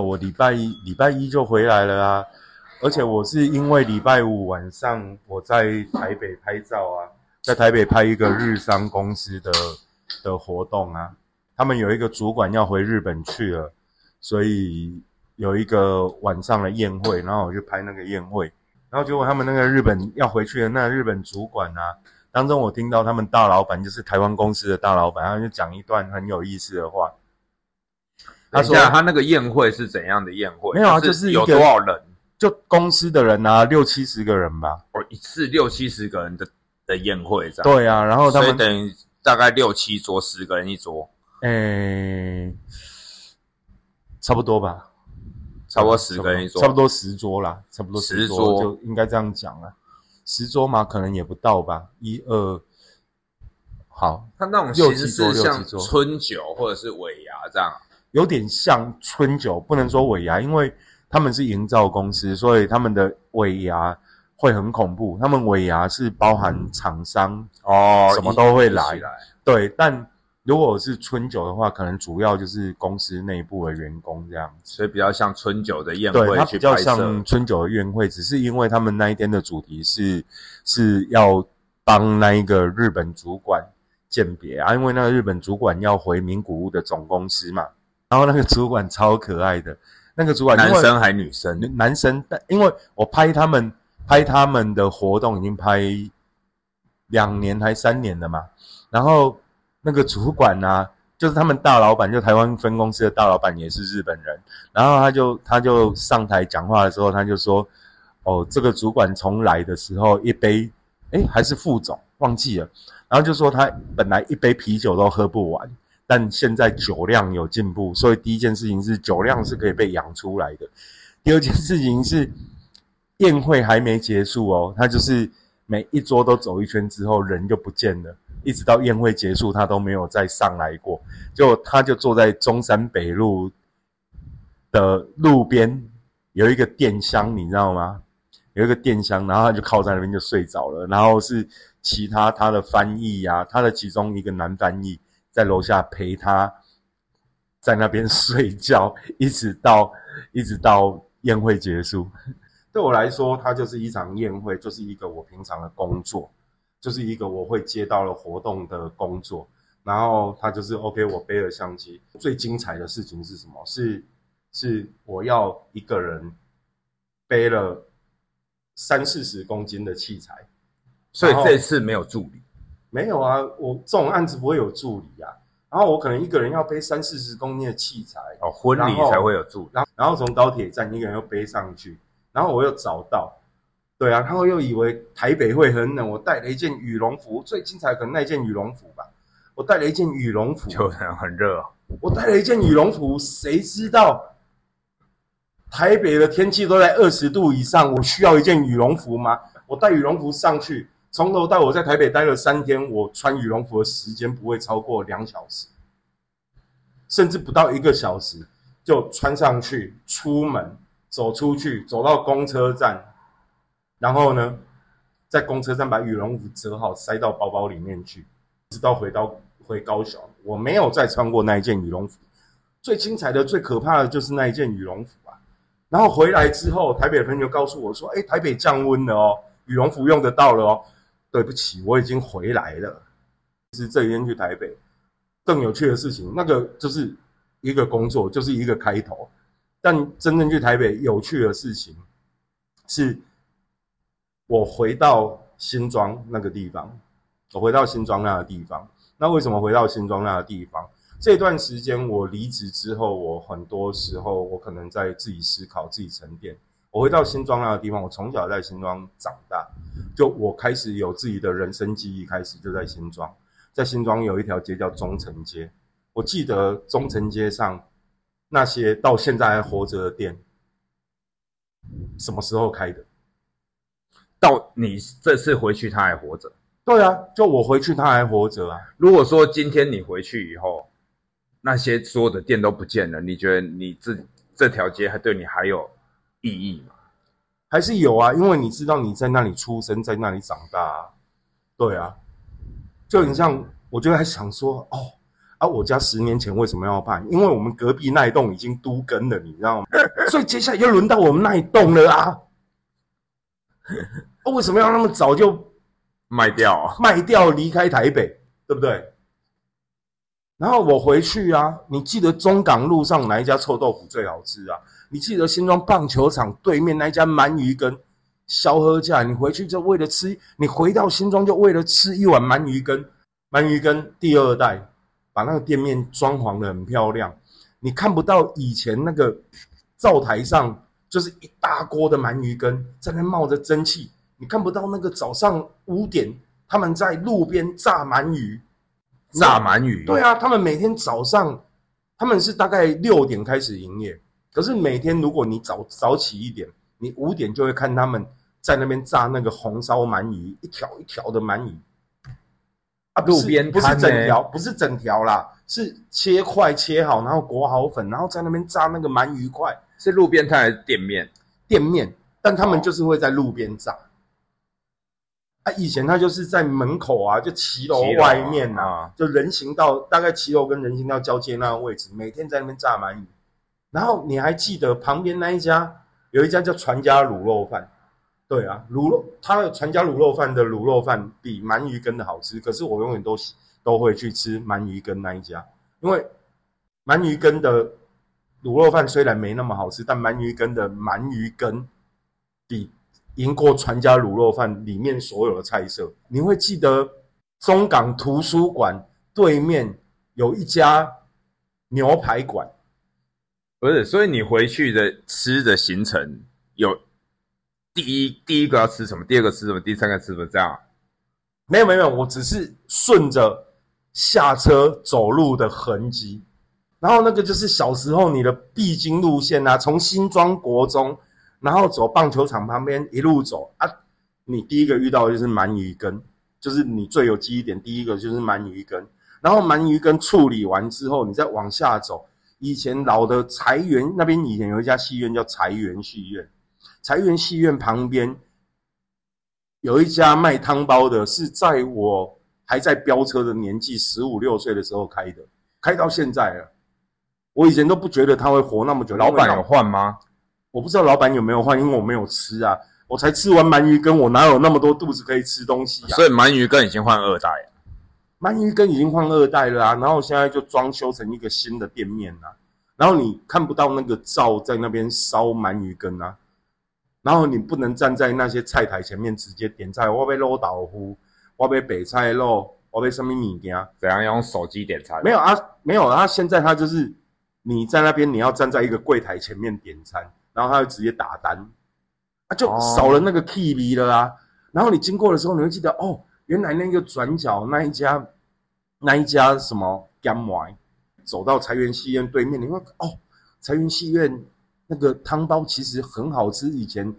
我礼拜一礼拜一就回来了啊，而且我是因为礼拜五晚上我在台北拍照啊，在台北拍一个日商公司的的活动啊，他们有一个主管要回日本去了，所以有一个晚上的宴会，然后我就拍那个宴会，然后结果他们那个日本要回去的那日本主管啊，当中我听到他们大老板就是台湾公司的大老板，他就讲一段很有意思的话。他说他那个宴会是怎样的宴会？没有啊，就是有多少人？就公司的人啊，六七十个人吧。哦，一次六七十个人的的宴会这样。对啊，然后他们等于大概六七桌，十个人一桌，诶、差不多吧，差不多十个人一桌，差不多十桌啦，差不多十桌桌就应该这样讲了。十桌嘛，可能也不到吧，一二，好，他那种六其实是像春酒或者是尾牙这样。有点像春酒，不能说尾牙，因为他们是营造公司，所以他们的尾牙会很恐怖。他们尾牙是包含厂商，哦什么都会来。对，但如果是春酒的话，可能主要就是公司内部的员工这样子。所以比较像春酒的宴对，会它比较像。春酒的宴会，只是因为他们那一天的主题是是要帮那一个日本主管鉴别啊，因为那个日本主管要回名古屋的总公司嘛，然后那个主管超可爱的，那个主管男生还女生？男生，但因为我拍他们拍他们的活动已经拍两年还三年了嘛，然后那个主管呢、就是他们大老板，就台湾分公司的大老板也是日本人，然后他就他就上台讲话的时候，他就说：“哦，这个主管从来的时候一杯，哎，还是副总忘记了，然后就说他本来一杯啤酒都喝不完。”但现在酒量有进步，所以第一件事情是酒量是可以被养出来的。第二件事情是宴会还没结束哦，他就是每一桌都走一圈之后人就不见了，一直到宴会结束他都没有再上来过。就他就坐在中山北路的路边有一个电箱，你知道吗？有一个电箱，然后他就靠在那边就睡着了。然后是其他他的翻译呀、他的其中一个男翻译在楼下陪他，在那边 睡觉，一直到一直到宴会结束。对我来说，它就是一场宴会，就是一个我平常的工作，就是一个我会接到了活动的工作。然后他就是 OK，我背了相机。最精彩的事情是什么？是是我要一个人背了三四十公斤的器材。所以这次没有助理。没有啊，我这种案子不会有助理啊。然后我可能一个人要背三四十公斤的器材，哦，婚礼才会有助理。然后然后从高铁站一个人又背上去，然后我又找到，对啊，然后又以为台北会很冷，我带了一件羽绒服，最精彩可能那一件羽绒服吧，我带了一件羽绒服，就很很热哦，我带了一件羽绒服，谁知道台北的天气都在二十度以上，我需要一件羽绒服吗？我带羽绒服上去，从头到我在台北待了三天，我穿羽绒服的时间不会超过两小时，甚至不到一个小时就穿上去，出门走出去，走到公车站，然后呢，在公车站把羽绒服折好，塞到包包里面去，直到回到回高雄，我没有再穿过那一件羽绒服。最精彩的、最可怕的就是那一件羽绒服啊！然后回来之后，台北朋友告诉我说：“哎，台北降温了哦，羽绒服用得到了哦。”对不起，我已经回来了。是这一天去台北，更有趣的事情，那个就是一个工作，就是一个开头。但真正去台北有趣的事情，是我回到新庄那个地方，我回到新庄那个地方。那为什么回到新庄那个地方？这段时间我离职之后，我很多时候我可能在自己思考、自己沉淀。我回到新庄那个地方，我从小在新庄长大，就我开始有自己的人生记忆，开始就在新庄。在新庄有一条街叫中城街，我记得中城街上那些到现在还活着的店，什么时候开的？到你这次回去他还活着。对啊，就我回去他还活着啊。如果说今天你回去以后，那些所有的店都不见了，你觉得你这这条街还对你还有意义嘛？还是有啊，因为你知道你在那里出生，在那里长大、啊，对啊，就很像，我就在想说，哦，啊，我家十年前为什么要办？因为我们隔壁那一栋已经都更了，你知道吗？所以接下来又轮到我们那一栋了啊！啊为什么要那么早就卖掉啊，卖掉离开台北，对不对？然后我回去啊，你记得中港路上哪一家臭豆腐最好吃啊？你记得新庄棒球场对面那一家鳗鱼羹，消喝价，你回去就为了吃，你回到新庄就为了吃一碗鳗鱼羹。鳗鱼羹第二代，把那个店面装潢的很漂亮，你看不到以前那个灶台上就是一大锅的鳗鱼羹在那冒着蒸汽，你看不到那个早上五点他们在路边炸鳗鱼。炸鳗鱼。对啊，他们每天早上，他们是大概六点开始营业，可是每天如果你早早起一点，你五点就会看他们在那边炸那个红烧鳗鱼，一条一条的鳗鱼。啊，路边不是整条，不是整条啦，是切块切好，然后裹好粉，然后在那边炸那个鳗鱼块是路边摊还是店面？店面，但他们哦就是会在路边炸。啊，以前他就是在门口啊，就骑楼外面呐、啊就人行道大概骑楼跟人行道交界那个位置，每天在那边炸鳗鱼。然后你还记得旁边那一家有一家叫传家卤肉饭？对啊，卤肉他的传家卤肉饭的卤肉饭比鳗鱼羹的好吃，可是我永远都喜都会去吃鳗鱼羹那一家，因为鳗鱼羹的卤肉饭虽然没那么好吃，但鳗鱼羹的鳗鱼羹比赢过传家卤肉饭里面所有的菜色。你会记得中港图书馆对面有一家牛排馆，不是，所以你回去的吃的行程有第一第一个要吃什么，第二个吃什么，第三个吃什么，这样啊？没有没有，没有我只是顺着下车走路的痕迹，然后那个就是小时候你的必经路线啊，从新庄国中，然后走棒球场旁边一路走啊，你第一个遇到的就是鳗鱼羹，就是你最有记忆点，第一个就是鳗鱼羹，然后鳗鱼羹处理完之后，你再往下走，以前老的财源那边以前有一家戏院叫财源戏院，财源戏院旁边有一家卖汤包的，是在我还在飙车的年纪，十五六岁的时候开的，开到现在了。我以前都不觉得他会活那么久。老板有换吗？我不知道老板有没有换，因为我没有吃啊。我才吃完鳗鱼羹，我哪有那么多肚子可以吃东西啊？所以鳗鱼羹已经换二代了。鳗鱼羹已经换二代了啊，然后现在就装修成一个新的店面啊，然后你看不到那个灶在那边烧鳗鱼羹啊，然后你不能站在那些菜台前面直接点菜，我要肉豆腐，我要北菜肉，我要什么物件？怎样用手机点餐？没有啊，没有啊，现在他就是你在那边你要站在一个柜台前面点餐，然后他就直接打单，啊，就哦少了那个 key 味了啊。然后你经过的时候，你会记得哦，原来那个转角那一家那一家什么 gamy，，走到财源戏院对面，你会哦，财源戏院那个汤包其实很好吃，以前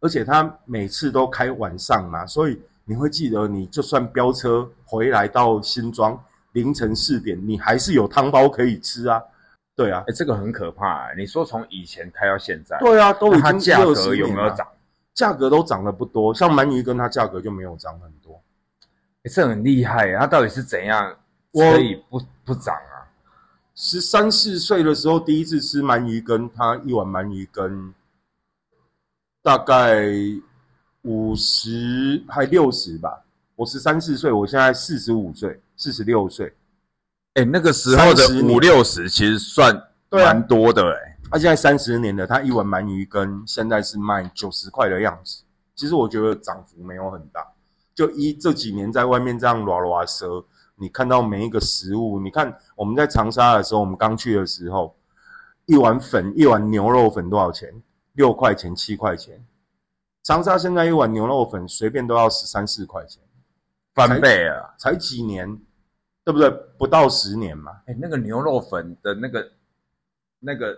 而且他每次都开晚上嘛，所以你会记得，你就算飙车回来到新庄凌晨四点，你还是有汤包可以吃啊。对啊哎、，这个很可怕、欸。你说从以前开到现在，对啊，都已经那它价20格有年了？没有涨？价格都涨得不多，像鳗鱼羹它价格就没有涨很多。欸这很厉害、欸，它到底是怎样我可以不不涨啊？十三四岁的时候第一次吃鳗鱼羹，它一碗鳗鱼羹大概五十还六十吧。我十三四岁，我现在四十五岁，四十六岁。哎、那个时候的五六十其实算蛮多的哎、他现在三十年了，他一碗鳗鱼羹现在是卖九十块的样子。其实我觉得涨幅没有很大，就一这几年在外面这样拉拉蛇，你看到每一个食物，你看我们在长沙的时候，我们刚去的时候，一碗粉一碗牛肉粉多少钱？六块钱七块钱。长沙现在一碗牛肉粉随便都要十三四块钱，翻倍啊。才几年，对不对？不到十年嘛。哎、那个牛肉粉的那个那个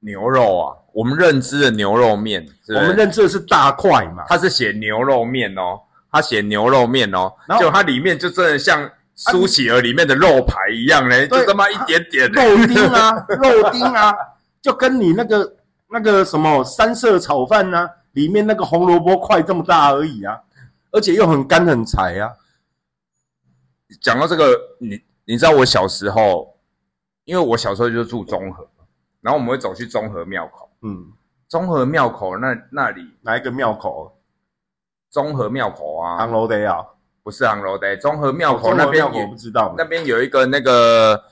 牛肉啊，我们认知的牛肉面，是是我们认知的是大块嘛，它是写牛肉面哦，它写牛肉面哦，就它里面就真的像苏乞儿里面的肉排一样嘞，对就他妈一点点。肉丁啊，肉丁啊，就跟你那个那个什么三色炒饭呐、里面那个红萝卜块这么大而已啊，而且又很干很柴啊。讲到这个，你你你知道我小时候，因为我小时候就住中和，然后我们会走去中和庙口。嗯，中和庙口那那里，哪一个庙口？中和庙口啊，航楼的啊，不是航楼的，中和庙口中那边有和庙口不知道。那边有一个那个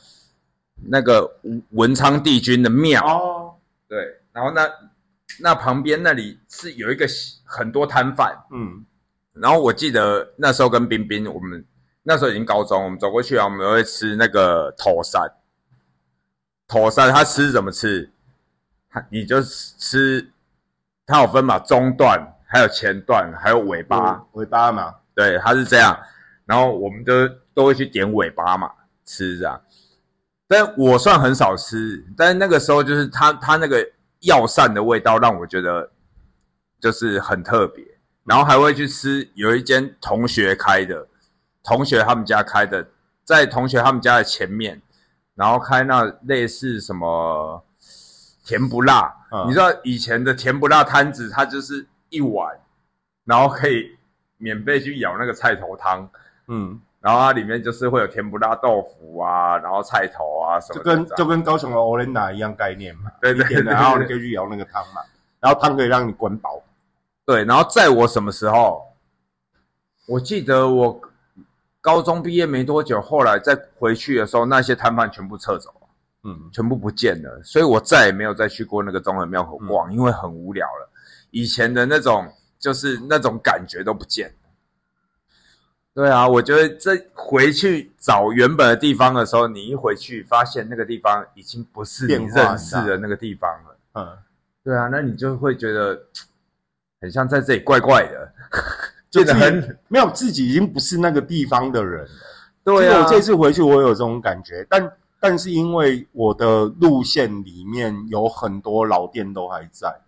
那个文昌帝君的庙，哦，对，然后那那旁边那里是有一个很多摊贩，嗯。然后我记得那时候跟冰冰，我们那时候已经高中，我们走过去啊，我们会吃那个头山。头山他吃怎么吃？他你就吃，它有分嘛，中段、还有前段，还有尾巴。尾巴嘛，对，它是这样。然后我们就都会去点尾巴嘛，吃这样。但我算很少吃，但是那个时候就是它它那个药膳的味道让我觉得就是很特别。然后还会去吃有一间同学开的，同学他们家开的，在同学他们家的前面，然后开那类似什么甜不辣，嗯你知道以前的甜不辣摊子，它就是一碗，然后可以免费去舀那个菜头汤，嗯，然后它里面就是会有甜不辣豆腐啊，然后菜头啊什么的这样，跟就跟高雄的 Olenda 一样概念嘛，对对对然后你可以去舀那个汤嘛，然后汤可以让你滚饱。对，然后在我什么时候？我记得我高中毕业没多久，后来再回去的时候，那些摊贩全部撤走。了，嗯，全部不见了，所以我再也没有再去过那个中和庙口逛，因为很无聊了。以前的那种就是那种感觉都不见了。对啊，我觉得这回去找原本的地方的时候，你一回去发现那个地方已经不是你认识的那个地方了。嗯，对啊，那你就会觉得 很像在这里怪怪的，就变得很没有自己已经不是那个地方的人了。对啊。我这次回去，我有这种感觉，但但是因为我的路线里面有很多老店都还在，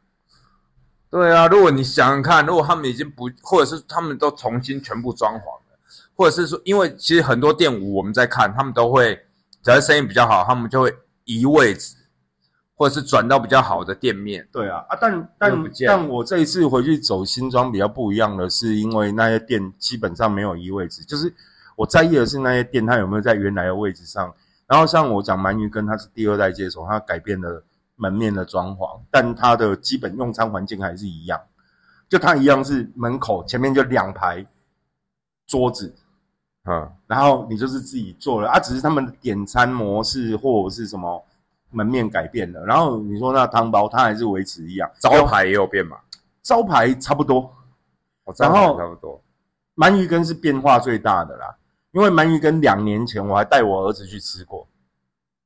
对啊，如果你想想看，如果他们已经不，或者是他们都重新全部装潢了，或者是说，因为其实很多店五我们在看，他们都会，只要生意比较好，他们就会移位置，或者是转到比较好的店面。对啊啊，但但见但我这一次回去走新庄比较不一样的是，因为那些店基本上没有移位置，就是我在意的是那些店它有没有在原来的位置上。然后像我讲鳗鱼羹，它是第二代接手，它改变了门面的装潢，但它的基本用餐环境还是一样，就它一样是门口前面就两排桌子，嗯，然后你就是自己做了啊，只是他们的点餐模式或者是什么门面改变了，然后你说那汤包它还是维持一样，招牌也有变嘛，招牌差不多，哦招牌然后差不多。鳗鱼羹是变化最大的啦，因为鳗鱼羹两年前我还带我儿子去吃过，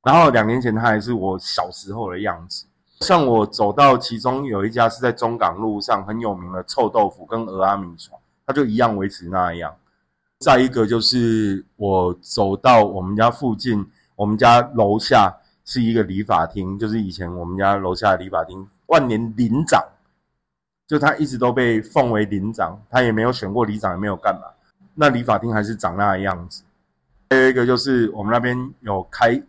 然后两年前它还是我小时候的样子。像我走到其中有一家是在中港路上很有名的臭豆腐跟鹅阿米床，它就一样维持那样。再一个就是我走到我们家附近，我们家楼下是一个理发厅，就是以前我们家楼下的理发厅万年林长，就他一直都被奉为林长，他也没有选过里长，也没有干嘛。那理发厅还是长那个样子。还有一个就是我们那边有开，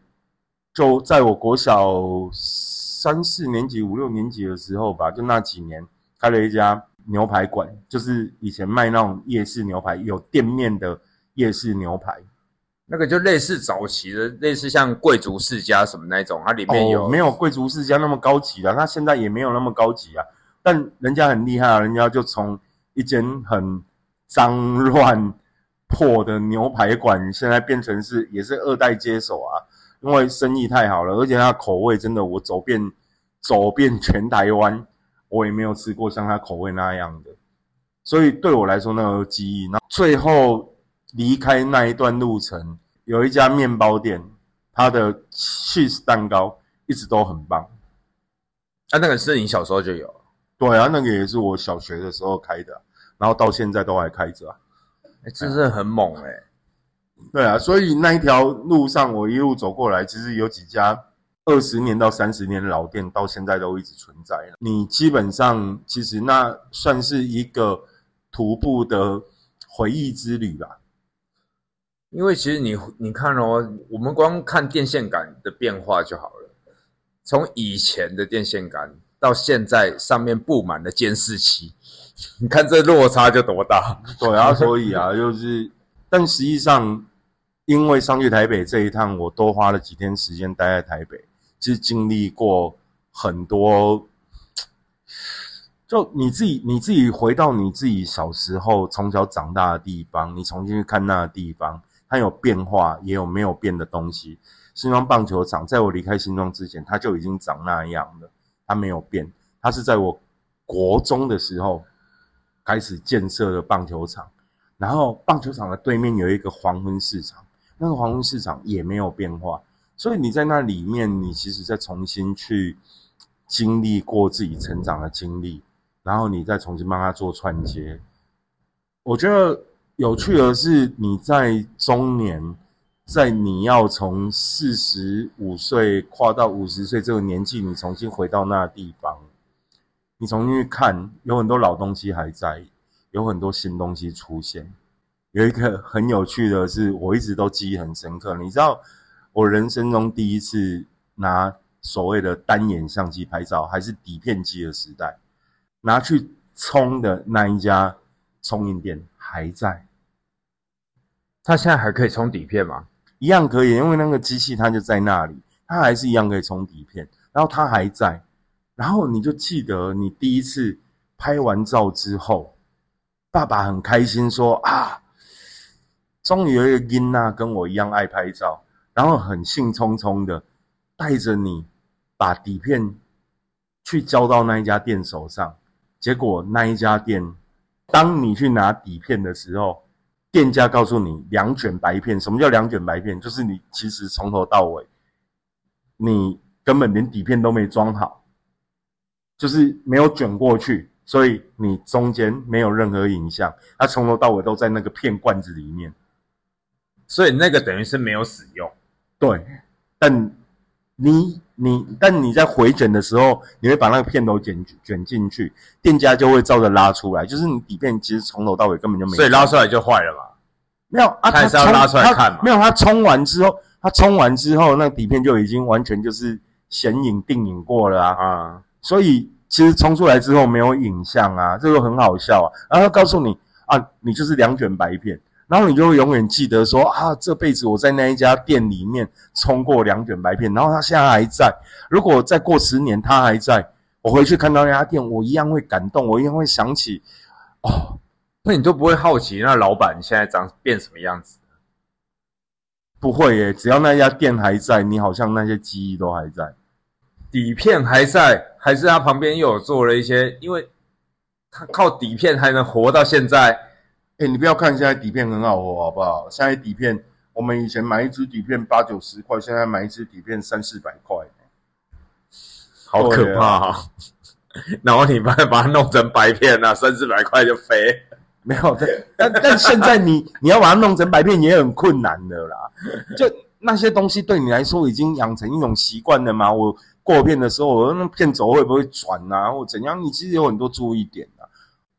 就在我国小三四年级、五六年级的时候吧，就那几年开了一家牛排馆，就是以前卖那种夜市牛排，有店面的夜市牛排。那个就类似早期的，类似像贵族世家什么那种，它里面有、哦、没有贵族世家那么高级啊？它现在也没有那么高级啊，但人家很厉害啊，人家就从一间很脏 乱破的牛排馆，现在变成是也是二代接手啊，因为生意太好了，而且它口味真的，我走遍走遍全台湾，我也没有吃过像它口味那样的，所以对我来说那个记忆。那最后离开那一段路程，有一家面包店，它的 cheese 蛋糕一直都很棒。啊，那个是你小时候就有，对啊，那个也是我小学的时候开的，然后到现在都还开着啊。哎，真是很猛哎、对啊，所以那一条路上我一路走过来，其实有几家二十年到三十年的老店，到现在都一直存在。你基本上其实那算是一个徒步的回忆之旅吧。因为其实你你看哦，我们光看电线杆的变化就好了。从以前的电线杆到现在上面布满了监视器，你看这落差就多大？对啊，所以啊，就是，但实际上因为上去台北这一趟，我多花了几天时间待在台北，其实经历过很多。就你自己，你自己回到你自己小时候从小长大的地方，你重新去看那个地方，它有变化，也有没有变的东西。新庄棒球场在我离开新庄之前，它就已经长那样了，它没有变。它是在我国中的时候开始建设的棒球场，然后棒球场的对面有一个黄昏市场，那个黄昏市场也没有变化。所以你在那里面，你其实再重新去经历过自己成长的经历。然后你再重新帮他做串接，我觉得有趣的是，你在中年，在你要从四十五岁跨到五十岁这个年纪，你重新回到那地方，你重新去看，有很多老东西还在，有很多新东西出现。有一个很有趣的是，我一直都记忆很深刻。你知道，我人生中第一次拿所谓的单眼相机拍照，还是底片机的时代。拿去冲的那一家冲印店还在，他现在还可以冲底片吗？一样可以，因为那个机器它就在那里，它还是一样可以冲底片。然后它还在，然后你就记得你第一次拍完照之后，爸爸很开心说啊，终于有一个英娜跟我一样爱拍照，然后很兴冲冲的带着你把底片去交到那一家店手上。结果那一家店，当你去拿底片的时候，店家告诉你两卷白片。什么叫两卷白片？就是你其实从头到尾，你根本连底片都没装好，就是没有卷过去，所以你中间没有任何影像。它从头到尾都在那个片罐子里面，所以那个等于是没有使用。对，但你。你但你在回卷的时候，你会把那个片头卷卷进去，店家就会照着拉出来。就是你底片其实从头到尾根本就没，所以拉出来就坏了嘛？没有啊，他是要拉出来看嘛？没有，他冲完之后，他冲完之后，那底片就已经完全就是显影定影过了啊。啊，所以其实冲出来之后没有影像啊，这个很好笑啊。然后告诉你啊，你就是两卷白片。然后你就会永远记得说啊，这辈子我在那一家店里面冲过两卷白片，然后他现在还在。如果再过十年他还在，我回去看到那家店，我一样会感动，我一样会想起。哦，那你都不会好奇那老板现在长变什么样子？不会耶，只要那家店还在，你好像那些记忆都还在，底片还在，还是他旁边又有做了一些，因为他靠底片还能活到现在。哎，你不要看现在底片很好哦，好不好？现在底片，我们以前买一支底片八九十块，现在买一支底片三四百块，好可怕啊！然后你把把它弄成白片啊，三四百块就飞。没有，但但现在你 你要把它弄成白片也很困难的啦。就那些东西对你来说已经养成一种习惯了吗？我过片的时候，我那片轴会不会转啊，或怎样？你其实有很多注意点。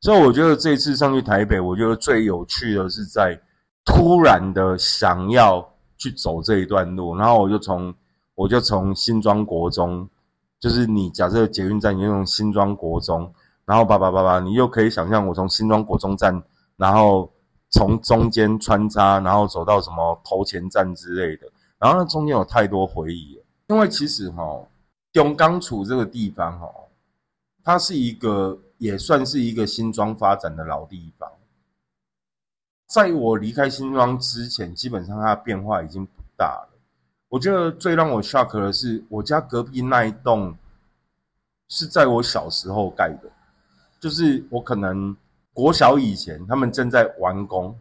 所以我觉得这次上去台北，我觉得最有趣的是在突然的想要去走这一段路，然后我就从我就从新庄国中，就是你假设捷运站你用新庄国中，然后叭叭叭叭，你又可以想象我从新庄国中站，然后从中间穿插，然后走到什么头前站之类的，然后那中间有太多回忆，因为其实哈，中钢处这个地方哈，它是一个。也算是一个新庄发展的老地方，在我离开新庄之前，基本上它的变化已经不大了。我觉得最让我 shock 的是，我家隔壁那一栋是在我小时候盖的，就是我可能国小以前，他们正在完工。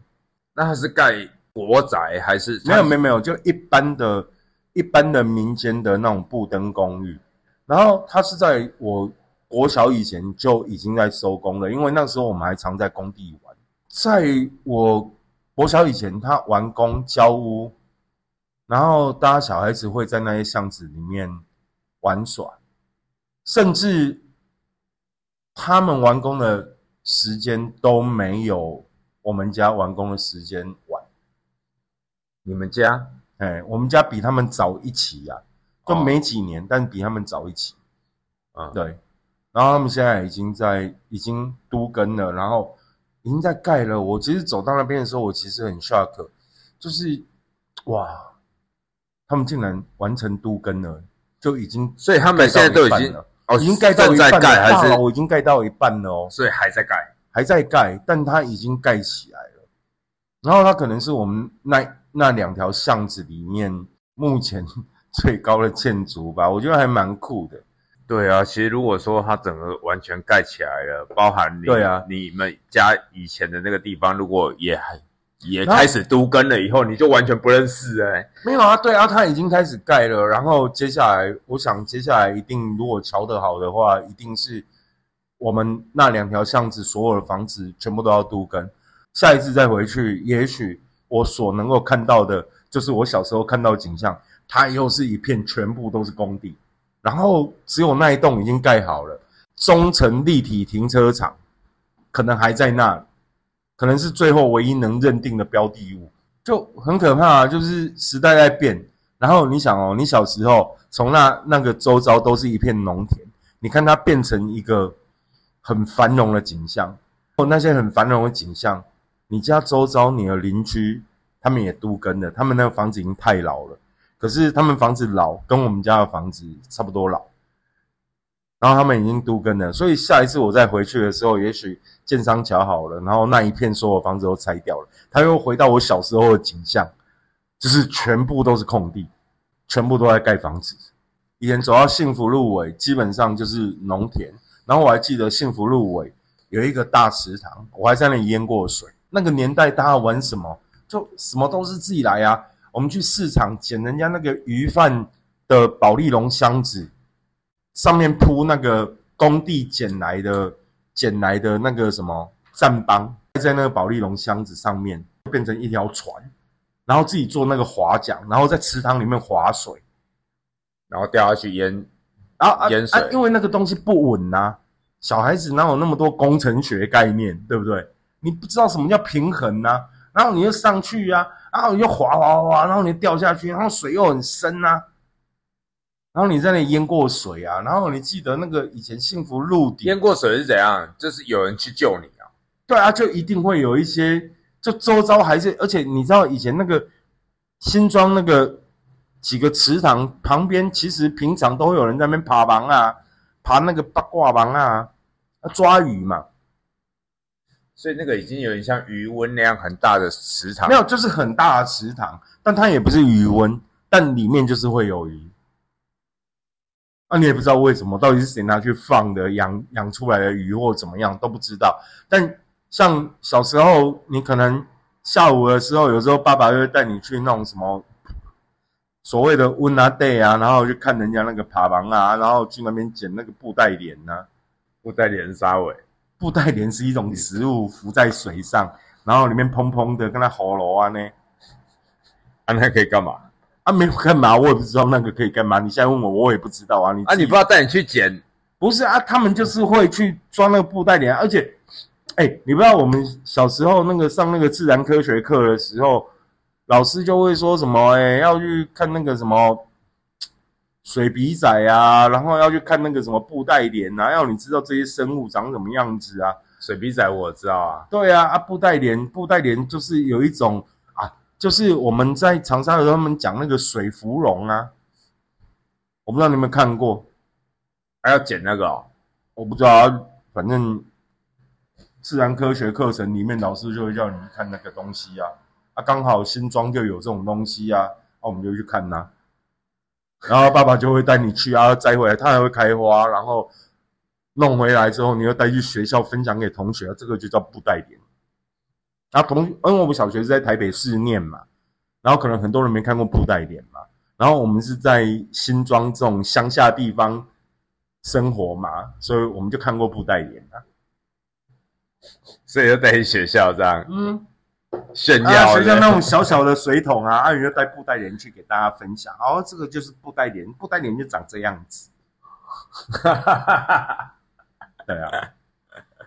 那他是盖国宅还是？没有没有没有，就一般的、一般的民间的那种布灯公寓。然后它是在我。国小以前就已经在收工了，因为那时候我们还常在工地玩。在我国小以前，他完工交屋，然后大家小孩子会在那些巷子里面玩耍，甚至他们完工的时间都没有我们家完工的时间晚。你们家？哎，我们家比他们早一期呀，就没几年，但比他们早一期。啊，对。然后他们现在已经在已经都根了，然后已经在盖了。我其实走到那边的时候，我其实很 shock，就是哇，他们竟然完成都更了，就已经所以他们现在都已经了，哦已经盖到一半了，在盖还是大楼已经盖到一半了哦，所以还在盖。还在盖，但它已经盖起来了。然后它可能是我们那那两条巷子里面目前最高的建筑吧，我觉得还蛮酷的。对啊，其实如果说它整个完全盖起来了，包含你对啊你们家以前的那个地方，如果也还也开始都跟了以后，你就完全不认识哎、没有啊，对啊，他已经开始盖了。然后接下来，我想接下来一定，如果瞧得好的话，一定是我们那两条巷子所有的房子全部都要都更。下一次再回去，也许我所能够看到的，就是我小时候看到的景象，它又是一片全部都是工地，然后只有那一栋已经盖好了，中层立体停车场可能还在那里，可能是最后唯一能认定的标的物。就很可怕、啊，就是时代在变。然后你想哦，你小时候从那那个周遭都是一片农田，你看它变成一个很繁荣的景象。哦，那些很繁荣的景象，你家周遭你的邻居他们也都跟了，他们那个房子已经太老了，可是他们房子老跟我们家的房子差不多老，然后他们已经都跟了，所以下一次我再回去的时候，也许建商瞧好了，然后那一片所有房子都拆掉了，他又回到我小时候的景象，就是全部都是空地，全部都在盖房子。以前走到幸福路尾，基本上就是农田，然后我还记得幸福路尾有一个大池塘，我还在那里淹过水。那个年代大家玩什么？就什么都是自己来啊。我们去市场捡人家那个鱼贩的保利龙箱子，上面铺那个工地捡来的捡来的那个什么站帮，在那个保利龙箱子上面变成一条船，然后自己做那个划桨，然后在池塘里面划水。然后掉下去淹，啊啊淹水啊！因为那个东西不稳呐、小孩子哪有那么多工程学概念，对不对？你不知道什么叫平衡呐、然后你又上去呀、然后你就滑滑滑，然后你掉下去，然后水又很深呐、然后你在那里淹过水啊，然后你记得那个以前幸福路底淹过水是怎样？就是有人去救你啊。对啊，就一定会有一些，就周遭还是，而且你知道以前那个新庄那个几个池塘旁边，其实平常都会有人在那边爬芒啊，爬那个八卦芒啊，啊抓鱼嘛，所以那个已经有点像余温那样很大的池塘，没有，就是很大的池塘，但它也不是鱼温，但里面就是会有鱼。啊，你也不知道为什么，到底是谁拿去放的，养养出来的鱼或怎么样都不知道。但像小时候，你可能下午的时候，有时候爸爸就会带你去那种什么所谓的温啊 day 啊，然后去看人家那个爬房啊，然后去那边捡那个布袋莲呐、不带连沙尾。布袋莲是一种植物，浮在水上，然后里面蓬蓬的，跟那喉咙啊呢。啊，那可以干嘛？啊，没有干嘛，我也不知道那个可以干嘛。你现在问我，我也不知道啊。你啊，你不知道带你去捡，不是啊？他们就是会去装那个布袋莲，而且，哎、你不知道我们小时候那个上那个自然科学课的时候，老师就会说什么，哎、要去看那个什么水笔仔啊，然后要去看那个什么布袋莲啊，要你知道这些生物长什么样子啊。水笔仔我知道啊，对啊，啊，布袋莲，布袋莲就是有一种啊，就是我们在长沙的时候，他们讲那个水芙蓉啊，我不知道你有没有看过，还要剪那个哦。我不知道啊，反正自然科学课程里面老师就会叫你看那个东西啊，啊，刚好新庄就有这种东西啊，啊，我们就去看呐、然后爸爸就会带你去啊，摘回来，它还会开花，然后弄回来之后，你又带去学校分享给同学，这个就叫布袋莲。然后同，因为我们小学是在台北市念嘛，然后可能很多人没看过布袋脸嘛，然后我们是在新庄这种乡下地方生活嘛，所以我们就看过布袋脸啊。所以就带去学校这样嗯，炫啊，耀的。学校那种小小的水桶啊，啊，你就带布袋脸去给大家分享。哦，这个就是布袋脸，布袋脸就长这样子。哈哈哈哈哈对啊，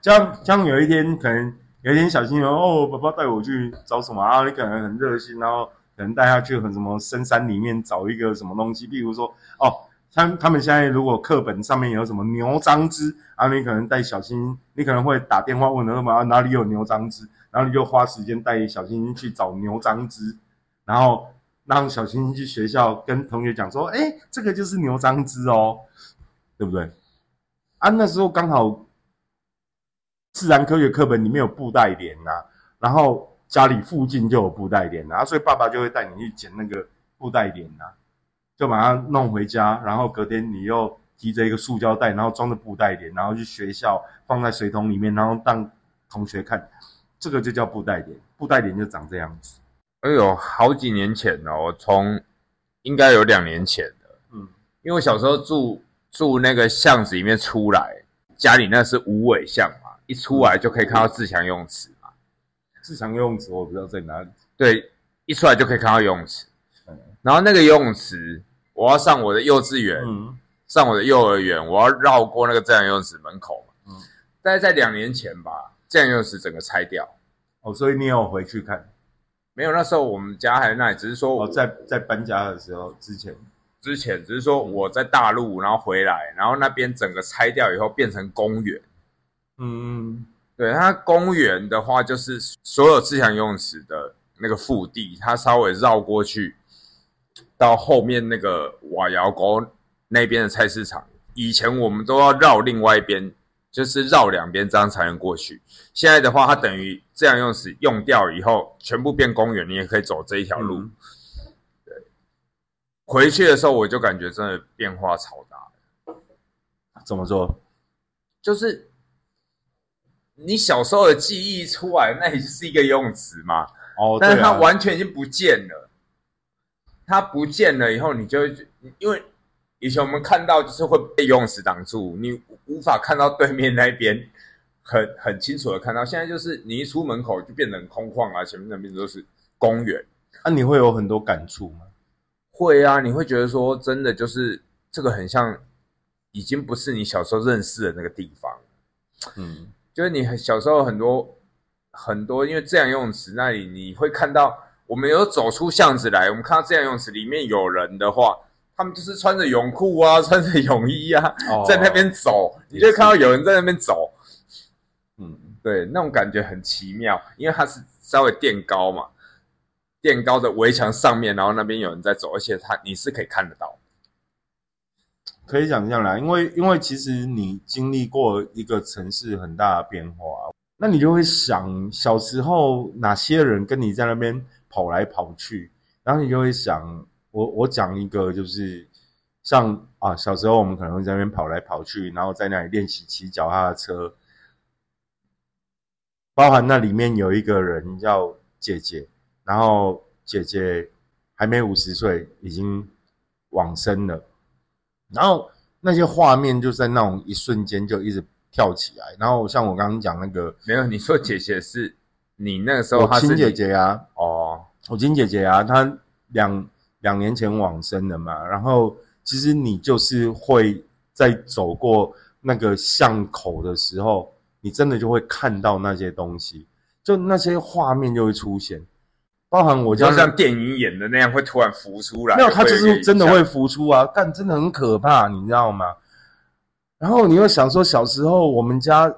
这样这样有一天可能有一天小新说哦，爸爸带我去找什么啊？你可能很热心，然后可能带他去很什么深山里面找一个什么东西，比如说哦，像他们现在如果课本上面有什么牛樟芝，啊你可能带小新，你可能会打电话问他们啊哪里有牛樟芝，然后你就花时间带小新去找牛樟芝，然后让小星星去学校跟同学讲说，哎，这个就是牛樟芝哦，对不对？啊，那时候刚好自然科学课本里面有布袋莲呐，然后家里附近就有布袋莲呐，所以爸爸就会带你去捡那个布袋莲呐，就把它弄回家，然后隔天你又提着一个塑胶袋，然后装着布袋莲，然后去学校放在水桶里面，然后当同学看，这个就叫布袋莲，布袋莲就长这样子。哎呦，好几年前哦，从应该有两年前的，嗯，因为我小时候住住那个巷子里面出来，家里那是无尾巷嘛，一出来就可以看到自强游泳池嘛。自强游泳池我不知道在哪里。对，一出来就可以看到游泳池。嗯然后那个游泳池，我要上我的幼稚园，上我的幼儿园，我要绕过那个自强游泳池门口嘛。嗯，大概在两年前吧，自强游泳池整个拆掉。哦，所以你有回去看？没有，那时候我们家还在那里，只是说我在在搬家的时候之前，之前只是说我在大陆，然后回来，然后那边整个拆掉以后变成公园。嗯，对，它公园的话就是所有自强游泳池的那个腹地，它稍微绕过去，到后面那个瓦窑沟那边的菜市场，以前我们都要绕另外一边。就是绕两边这样才能过去。现在的话，它等于这样用时用掉以后，全部变公园，你也可以走这一条路。对，回去的时候我就感觉真的变化超大。怎么说？就是你小时候的记忆出来，那也是一个游泳池嘛？哦，但是它完全已经不见了。它不见了以后，你就因为。以前我们看到就是会被游泳池挡住，你无法看到对面那边很 很清楚的看到。现在就是你一出门口就变得很空旷啊，前面那边都是公园。那你会有很多感触吗？会啊，你会觉得说真的就是这个很像已经不是你小时候认识的那个地方。嗯，就是你小时候很多很多，因为这样游泳池那里你会看到，我们有走出巷子来，我们看到这样游泳池里面有人的话。他们就是穿着泳裤啊，穿着泳衣啊，在那边走，你就看到有人在那边走。嗯，对，那种感觉很奇妙，因为它是稍微垫高嘛，垫高的围墙上面，然后那边有人在走，而且它你是可以看得到。可以想象啦，因为因为其实你经历过一个城市很大的变化，那你就会想小时候哪些人跟你在那边跑来跑去，然后你就会想。我我讲一个，就是像啊，小时候我们可能会在那边跑来跑去，然后在那里练习骑脚踏车。包含那里面有一个人叫姐姐，然后姐姐还没五十岁，已经往生了。然后那些画面就在那种一瞬间就一直跳起来。然后像我刚刚讲那个，没有你说姐姐是你那个时候亲姐姐啊？哦，我亲姐姐啊，她两。两年前往生的嘛，然后其实你就是会在走过那个巷口的时候，你真的就会看到那些东西，就那些画面就会出现，包含我就像电影演的那样，会突然浮出来。没有，它就是真的会浮出啊，但真的很可怕，你知道吗？然后你又想说，小时候我们家，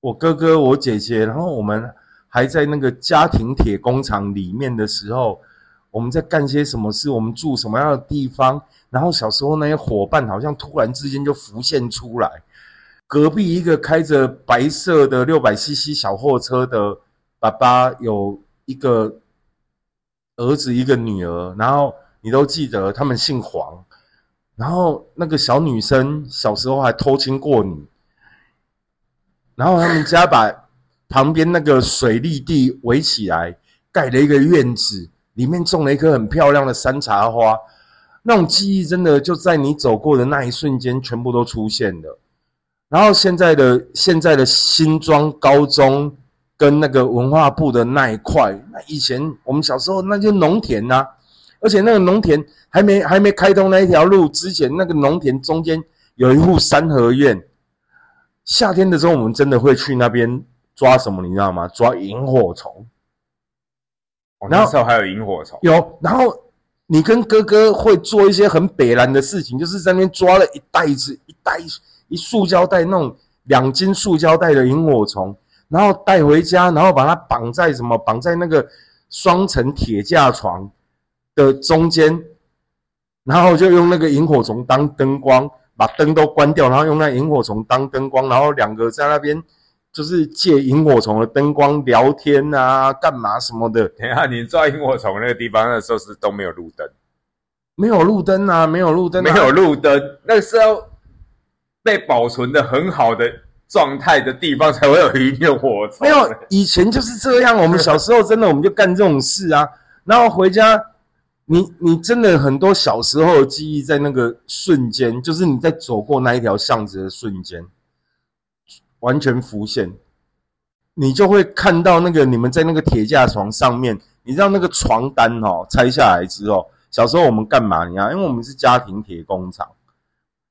我哥哥、我姐姐，然后我们还在那个家庭铁工厂里面的时候。我们在干些什么事？我们住什么样的地方？然后小时候那些伙伴好像突然之间就浮现出来。隔壁一个开着白色的六百 CC 小货车的爸爸有一个儿子，一个女儿。然后你都记得他们姓黄。然后那个小女生小时候还偷亲过你。然后他们家把旁边那个水利地围起来，盖了一个院子。里面种了一棵很漂亮的山茶花，那种记忆真的就在你走过的那一瞬间全部都出现了。然后现在的现在的新庄高中跟那个文化部的那一块，那以前我们小时候那就农田呐，而且那个农田还没还没开通那一条路之前，那个农田中间有一户三合院。夏天的时候，我们真的会去那边抓什么，你知道吗？抓萤火虫。那时候还有萤火虫，有。然后你跟哥哥会做一些很北蓝的事情，就是在那边抓了一袋子、一袋一塑胶袋那种两斤塑胶袋的萤火虫，然后带回家，然后把它绑在什么？绑在那个双层铁架床，的中间，然后就用那个萤火虫当灯光，把灯都关掉，然后用那萤火虫当灯光，然后两个在那边就是借萤火虫的灯光聊天啊，干嘛什么的。等一下，你抓萤火虫那个地方，那时候是都没有路灯，没有路灯啊，没有路灯、啊，没有路灯，那个是要被保存的很好的状态的地方才会有一片火虫。没有，以前就是这样。我们小时候真的我们就干这种事啊，然后回家，你你真的很多小时候的记忆在那个瞬间，就是你在走过那一条巷子的瞬间，完全浮现。你就会看到那个你们在那个铁架床上面，你知道那个床单哦，拆下来之后，小时候我们干嘛？你看，因为我们是家庭铁工厂，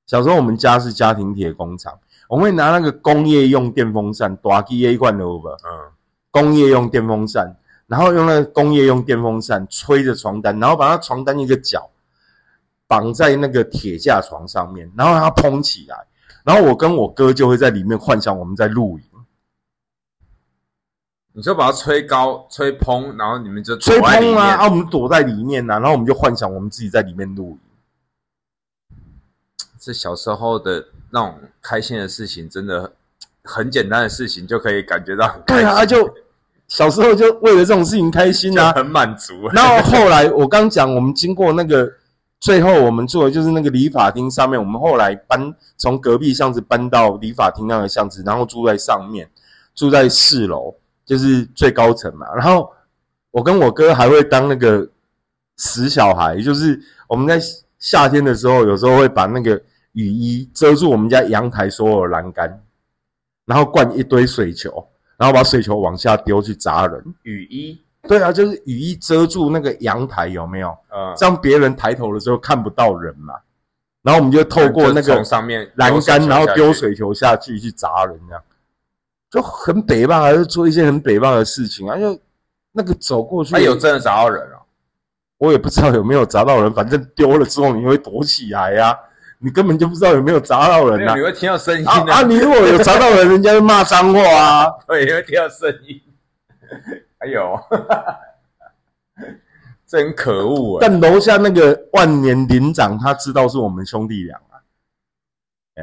小时候我们家是家庭铁工厂。我们会拿那个工业用电风扇，大机 A 罐的？嗯，工业用电风扇，然后用那个工业用电风扇吹着床单，然后把那床单一个角绑在那个铁架床上面，然后让它蓬起来，然后我跟我哥就会在里面幻想我们在露营，你就把它吹高、吹蓬，然后你们就吹蓬啊，啊，我们躲在里面呐、然后我们就幻想我们自己在里面露营。这小时候的那种开心的事情，真的 很简单的事情就可以感觉到很开心，对啊，就小时候就为了这种事情开心啊，很满足。然后后来我刚讲，我们经过那个最后我们做的就是那个理发厅上面，我们后来搬从隔壁巷子搬到理发厅那个巷子，然后住在上面，住在四楼，就是最高层嘛。然后我跟我哥还会当那个死小孩，就是我们在夏天的时候，有时候会把那个雨衣遮住我们家阳台所有的栏杆，然后灌一堆水球，然后把水球往下丢去砸人。雨衣，对啊，就是雨衣遮住那个阳台，有没有？嗯，这样别人抬头的时候看不到人嘛。然后我们就透过那个从上面栏杆，然后丢水水球下去去砸人，这样就很北棒，还是做一些很北棒的事情啊。就那个走过去，他有真的砸到人啊。我也不知道有没有砸到人，反正丢了之后你会躲起来呀、你根本就不知道有没有砸到人呐、你会听到声音的啊啊！你如果有砸到人，人家就骂脏话啊。对，你会听到声音。还有，这很可恶啊！但楼下那个万年林长，他知道是我们兄弟俩啊。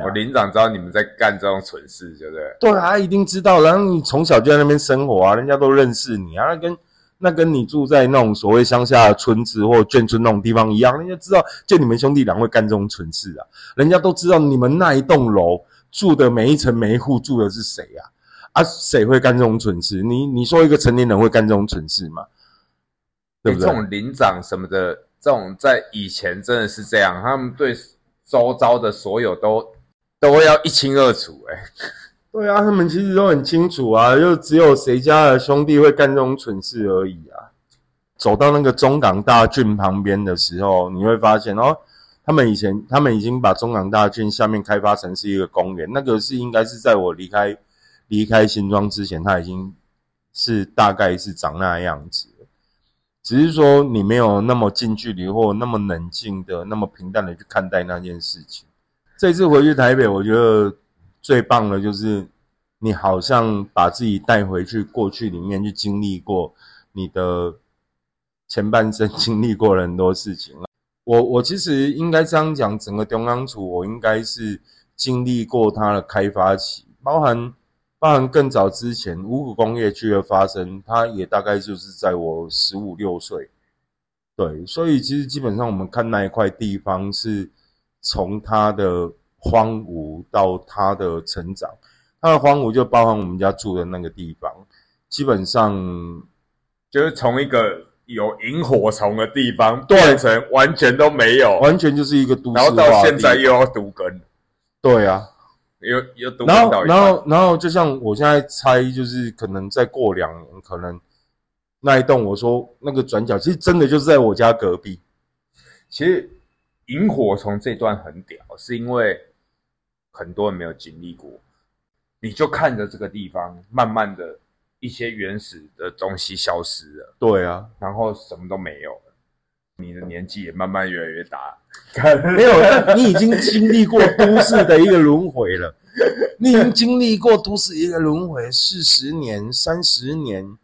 我林长知道你们在干这种蠢事，对不对？对啊，他一定知道。然后你从小就在那边生活啊，人家都认识你啊。那跟那跟你住在那种所谓乡下村子或眷村那种地方一样，人家知道就你们兄弟俩会干这种蠢事啊。人家都知道你们那一栋楼住的每一层每一户住的是谁啊？啊，谁会干这种蠢事？你你说一个成年人会干这种蠢事吗？对不对？这种林长什么的，这种在以前真的是这样，他们对周遭的所有都都要一清二楚哎。对啊，他们其实都很清楚啊，就只有谁家的兄弟会干这种蠢事而已啊。走到那个中港大郡旁边的时候，你会发现哦，他们以前他们已经把中港大郡下面开发成是一个公园，那个是应该是在我离开离开新庄之前，它已经是大概是长那样子。只是说你没有那么近距离或那么冷静的、那么平淡的去看待那件事情。这次回去台北，我觉得最棒的就是你好像把自己带回去过去里面去经历过你的前半生 经历过很多事情。我我其实应该这样讲，整个中央处我应该是经历过它的开发期，包含包含更早之前五股工业区的发生，它也大概就是在我十五六岁。对，所以其实基本上我们看那一块地方是从它的荒芜到它的成长，它的荒芜就包含我们家住的那个地方，基本上就是从一个有萤火虫的地方对。变成完全都没有，完全就是一个都市然后到现在又要独根，对啊，又又独然后根到一半。然后然后就像我现在猜，就是可能再过两年，可能那一栋我说那个转角，其实真的就是在我家隔壁。其实萤火虫这段很屌，是因为很多人没有经历过，你就看着这个地方慢慢的一些原始的东西消失了，对啊，然后什么都没有了，你的年纪也慢慢越来越大，没有，但你已经经历过都市的一个轮回了，你已经经历过都市一个轮回四十年、三十年，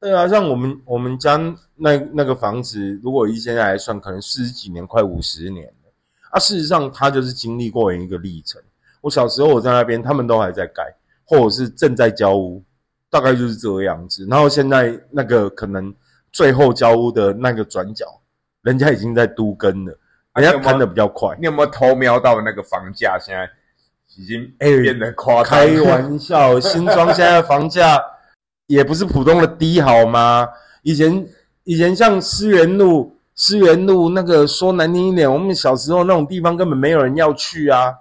对啊，像我们我们家那那个房子，如果以现在来算，可能四十几年，快五十年了。啊，事实上，它就是经历过一个历程。我小时候我在那边，他们都还在盖，或者是正在交屋，大概就是这个样子。然后现在那个可能最后交屋的那个转角，人家已经在都根了，人家看的比较快。你有没有偷瞄到那个房价？现在已经哎变得夸张。开玩笑，新庄现在房价也不是普通的低，好吗？以前以前像思源路、思源路那个说难听一点，我们小时候那种地方根本没有人要去啊。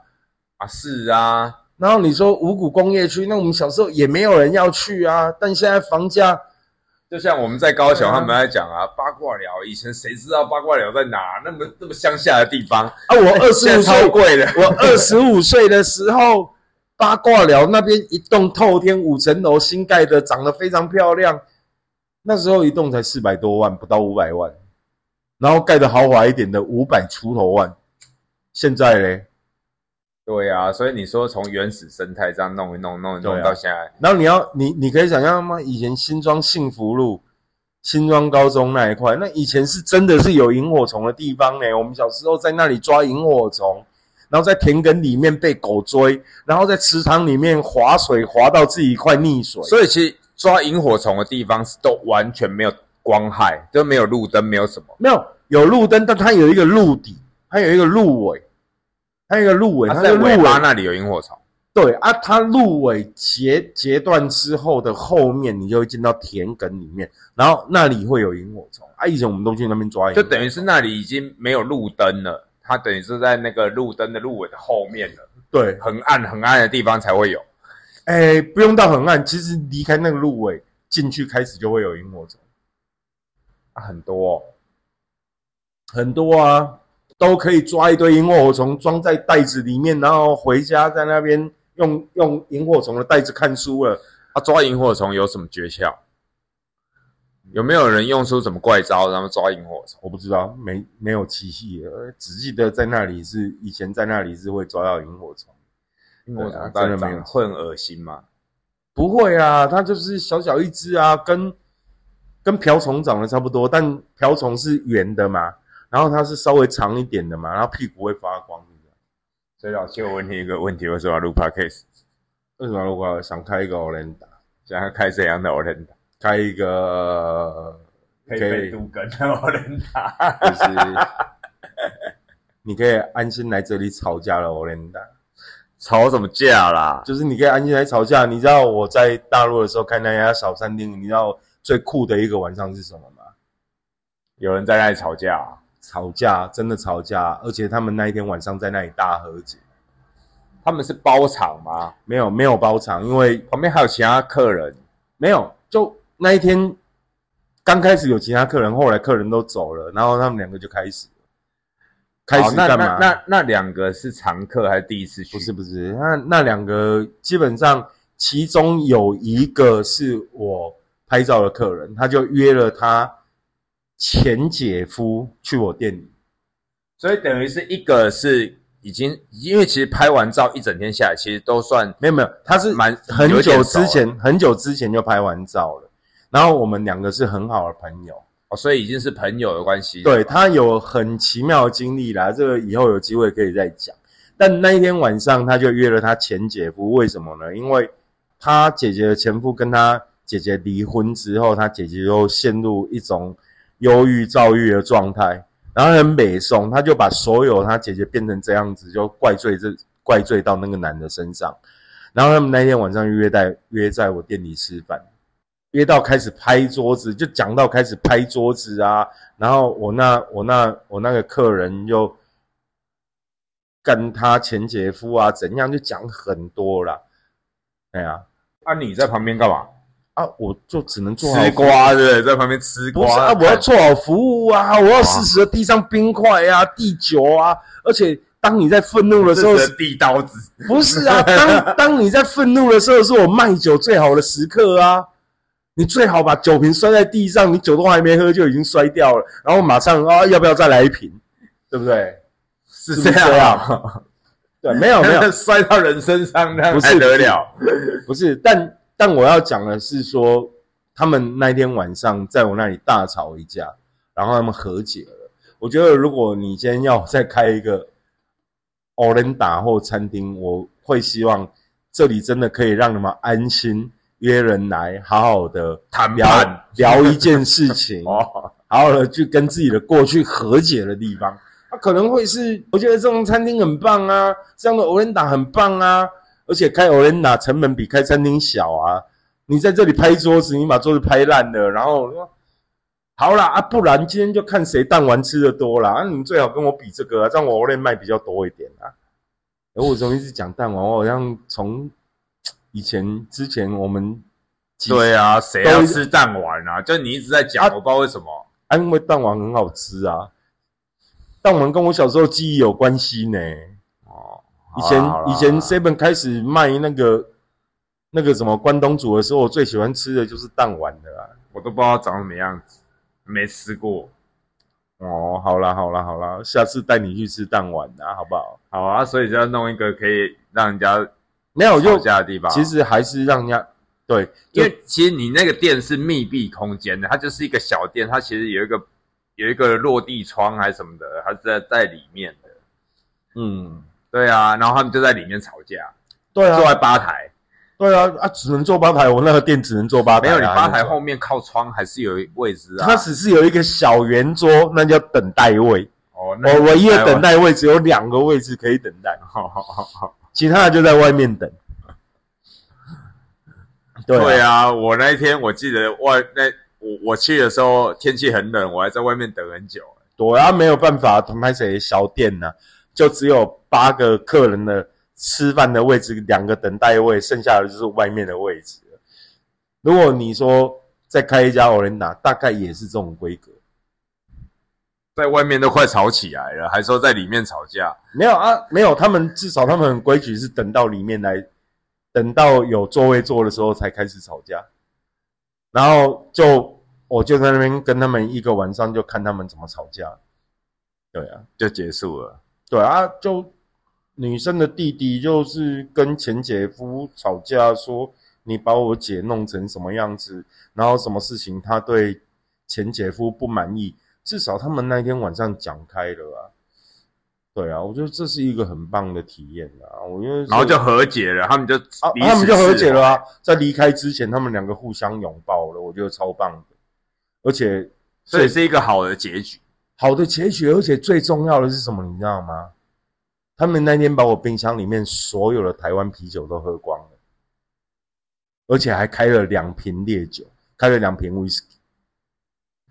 啊，是啊，然后你说五股工业区，那我们小时候也没有人要去啊。但现在房价，就像我们在高雄，他们在讲啊，八卦寮，以前谁知道八卦寮在哪？那么那么乡下的地方，啊，我二十五 岁，贵的。我二十五岁的时候，八卦寮那边一栋透天五层楼新盖的，长得非常漂亮。那时候一栋才四百多万，不到五百万，然后盖的豪华一点的五百出头万。现在嘞，对啊，所以你说从原始生态这样弄一弄弄一弄到现在，然后你要你你可以想象吗？以前新庄幸福路、新庄高中那一块，那以前是真的是有萤火虫的地方呢。我们小时候在那里抓萤火虫，然后在田埂里面被狗追，然后在池塘里面划水，划到自己快溺水。所以其实抓萤火虫的地方是都完全没有光害，都没有路灯，没有什么。没有有路灯，但它有一个路底，它有一个路尾，它有一个路尾，它在尾尾巴那里有萤火虫，对啊，它路尾截截断之后的后面，你就会进到田埂里面，然后那里会有萤火虫。啊。以前我们都去那边抓萤火虫，就等于是那里已经没有路灯了，它等于是在那个路灯的路尾的后面了，对，很暗很暗的地方才会有。哎，不用到很暗，其实离开那个路尾进去开始就会有萤火虫，啊、很多、哦，很多啊，都可以抓一堆萤火虫装在袋子里面，然后回家在那边用用萤火虫的袋子看书了。啊，抓萤火虫有什么诀窍？有没有人用出什么怪招，然后抓萤火虫？我不知道，没没有奇迹，呃只记得在那里是以前在那里是会抓到萤火虫。萤火虫长会很恶心吗？不会啊，它就是小小一只啊，跟跟瓢虫长得差不多，但瓢虫是圆的嘛，然后它是稍微长一点的嘛，然后屁股会发光的。所以老七，我问你一个问题：为什么要录 podcast？为什么如果想开一个 Orenda，想要开怎样的 o l e n d 开一个可以可以被都跟的 o l e n d 就是你可以安心来这里吵架了 Orenda 吵什么架啦？就是你可以安心来吵架。你知道我在大陆的时候开那家小餐厅，你知道最酷的一个晚上是什么吗？有人在那里吵架、啊，吵架，真的吵架，而且他们那一天晚上在那里大和解，他们是包场吗？没有没有包场，因为旁边还有其他客人，没有就那一天刚开始有其他客人，后来客人都走了，然后他们两个就开始开始干嘛？那那那两个是常客还是第一次去？不是不是，那那两个基本上，其中有一个是我拍照的客人，他就约了他前姐夫去我店里。所以等于是一个是已经，因为其实拍完照一整天下来，其实都算没有没有，他是蛮很久之前很久之前就拍完照了，然后我们两个是很好的朋友。哦，所以已经是朋友的关系。对他有很奇妙的经历啦，这个以后有机会可以再讲。但那一天晚上，他就约了他前姐夫，为什么呢？因为他姐姐的前夫跟他姐姐离婚之后，他姐姐又陷入一种忧郁、躁郁的状态，然后很北宋，他就把所有他姐姐变成这样子，就怪罪这怪罪到那个男的身上。然后他们那天晚上约在约在我店里吃饭。约到开始拍桌子，就讲到开始拍桌子啊，然后我那我那我那个客人又跟他前姐夫啊怎样，就讲很多啦。哎呀啊，你在旁边干嘛？啊，我就只能做好吃瓜对不对？在旁边吃瓜。不是啊，我要做好服务啊，我要适时的递上冰块啊、递酒啊，而且当你在愤怒的时候，是递刀子。不是啊，当当你在愤怒的时候，是我卖酒最好的时刻啊！你最好把酒瓶摔在地上，你酒都还没喝就已经摔掉了，然后马上啊，要不要再来一瓶？对不对？是这样 对，没有没有，摔到人身上，那不是得了？不是，但但我要讲的是说，他们那天晚上在我那里大吵一架，然后他们和解了。我觉得如果你今天要再开一个欧伦达或餐厅，我会希望这里真的可以让你们安心约人来，好好的谈聊判聊一件事情，哦，好好的去跟自己的过去和解的地方。它可能会是，我觉得这种餐厅很棒啊，这样的欧伦达很棒啊，而且开欧伦达成本比开餐厅小啊。你在这里拍桌子，你把桌子拍烂了，然后好啦啊，不然今天就看谁弹丸吃的多啦。啊，你们最好跟我比这个啊，这样我欧伦卖比较多一点啊。而我怎么一直讲弹丸？我好像从以前之前我们几对啊，谁要吃蛋丸啊？就你一直在讲，啊我不知道为什么。啊，因为蛋丸很好吃啊，蛋丸跟我小时候记忆有关系呢。哦，以前以前 seven 开始卖那个那个什么关东煮的时候，我最喜欢吃的就是蛋丸的啦。我都不知道长什么样子，没吃过。哦，好啦好啦好啦，下次带你去吃蛋丸啊，好不好？好啊，所以就要弄一个可以让人家没有，吵就架的地方。其实还是让人家对，因为其实你那个店是密闭空间的，它就是一个小店，它其实有一个有一个落地窗还是什么的，它是在在里面的。嗯，对啊，然后他们就在里面吵架，对啊坐在啊，吧台。对啊啊，只能坐吧台，我那个店只能坐吧台啊、没有，你吧台后面靠窗还是有位置啊。它只是有一个小圆桌，那叫等待位。哦，那我唯一的等待位只有两个位置可以等待，好好好好。其他的就在外面等。对对啊，啊，我那一天我记得外那我我去的时候天气很冷，我还在外面等很久。对啊，没有办法，同拍谁小店呢、就只有八个客人的吃饭的位置，两个等待位，剩下的就是外面的位置。如果你说再开一家欧伦达，大概也是这种规格。在外面都快吵起来了，还说在里面吵架。没有啊，没有，他们至少他们很规矩，是等到里面来，等到有座位坐的时候才开始吵架。然后就我就在那边跟他们一个晚上，就看他们怎么吵架。对啊，就结束了。对啊，就女生的弟弟就是跟前姐夫吵架，说你把我姐弄成什么样子，然后什么事情他对前姐夫不满意，至少他们那天晚上讲开了啊。对啊，我觉得这是一个很棒的体验啊！我因为，然后就和解了，他们就啊，他们就和解了啊，在离开之前，他们两个互相拥抱了，我觉得超棒的，而且怀，所以是一个好的结局。好的结局，而且最重要的是什么？你知道吗？他们那天把我冰箱里面所有的台湾啤酒都喝光了，而且还开了两瓶烈酒，开了两瓶威士忌。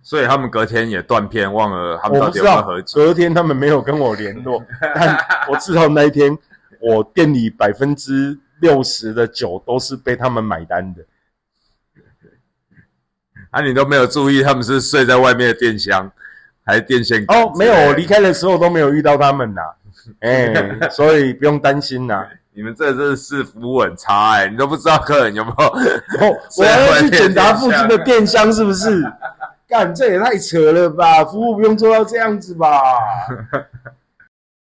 所以他们隔天也断片，忘了他们到底我不知道有没有和，解。隔天他们没有跟我联络，但我知道那一天我店里百分之六十的酒都是被他们买单的。啊，你都没有注意他们是睡在外面的电箱，还是电线杆哦，没有，我离开的时候都没有遇到他们呐，哎、所以不用担心呐。你们这真的是服务很差哎、你都不知道客人有没有。哦，我还要 去检查附近的电箱是不是？干，这也太扯了吧！服务不用做到这样子吧？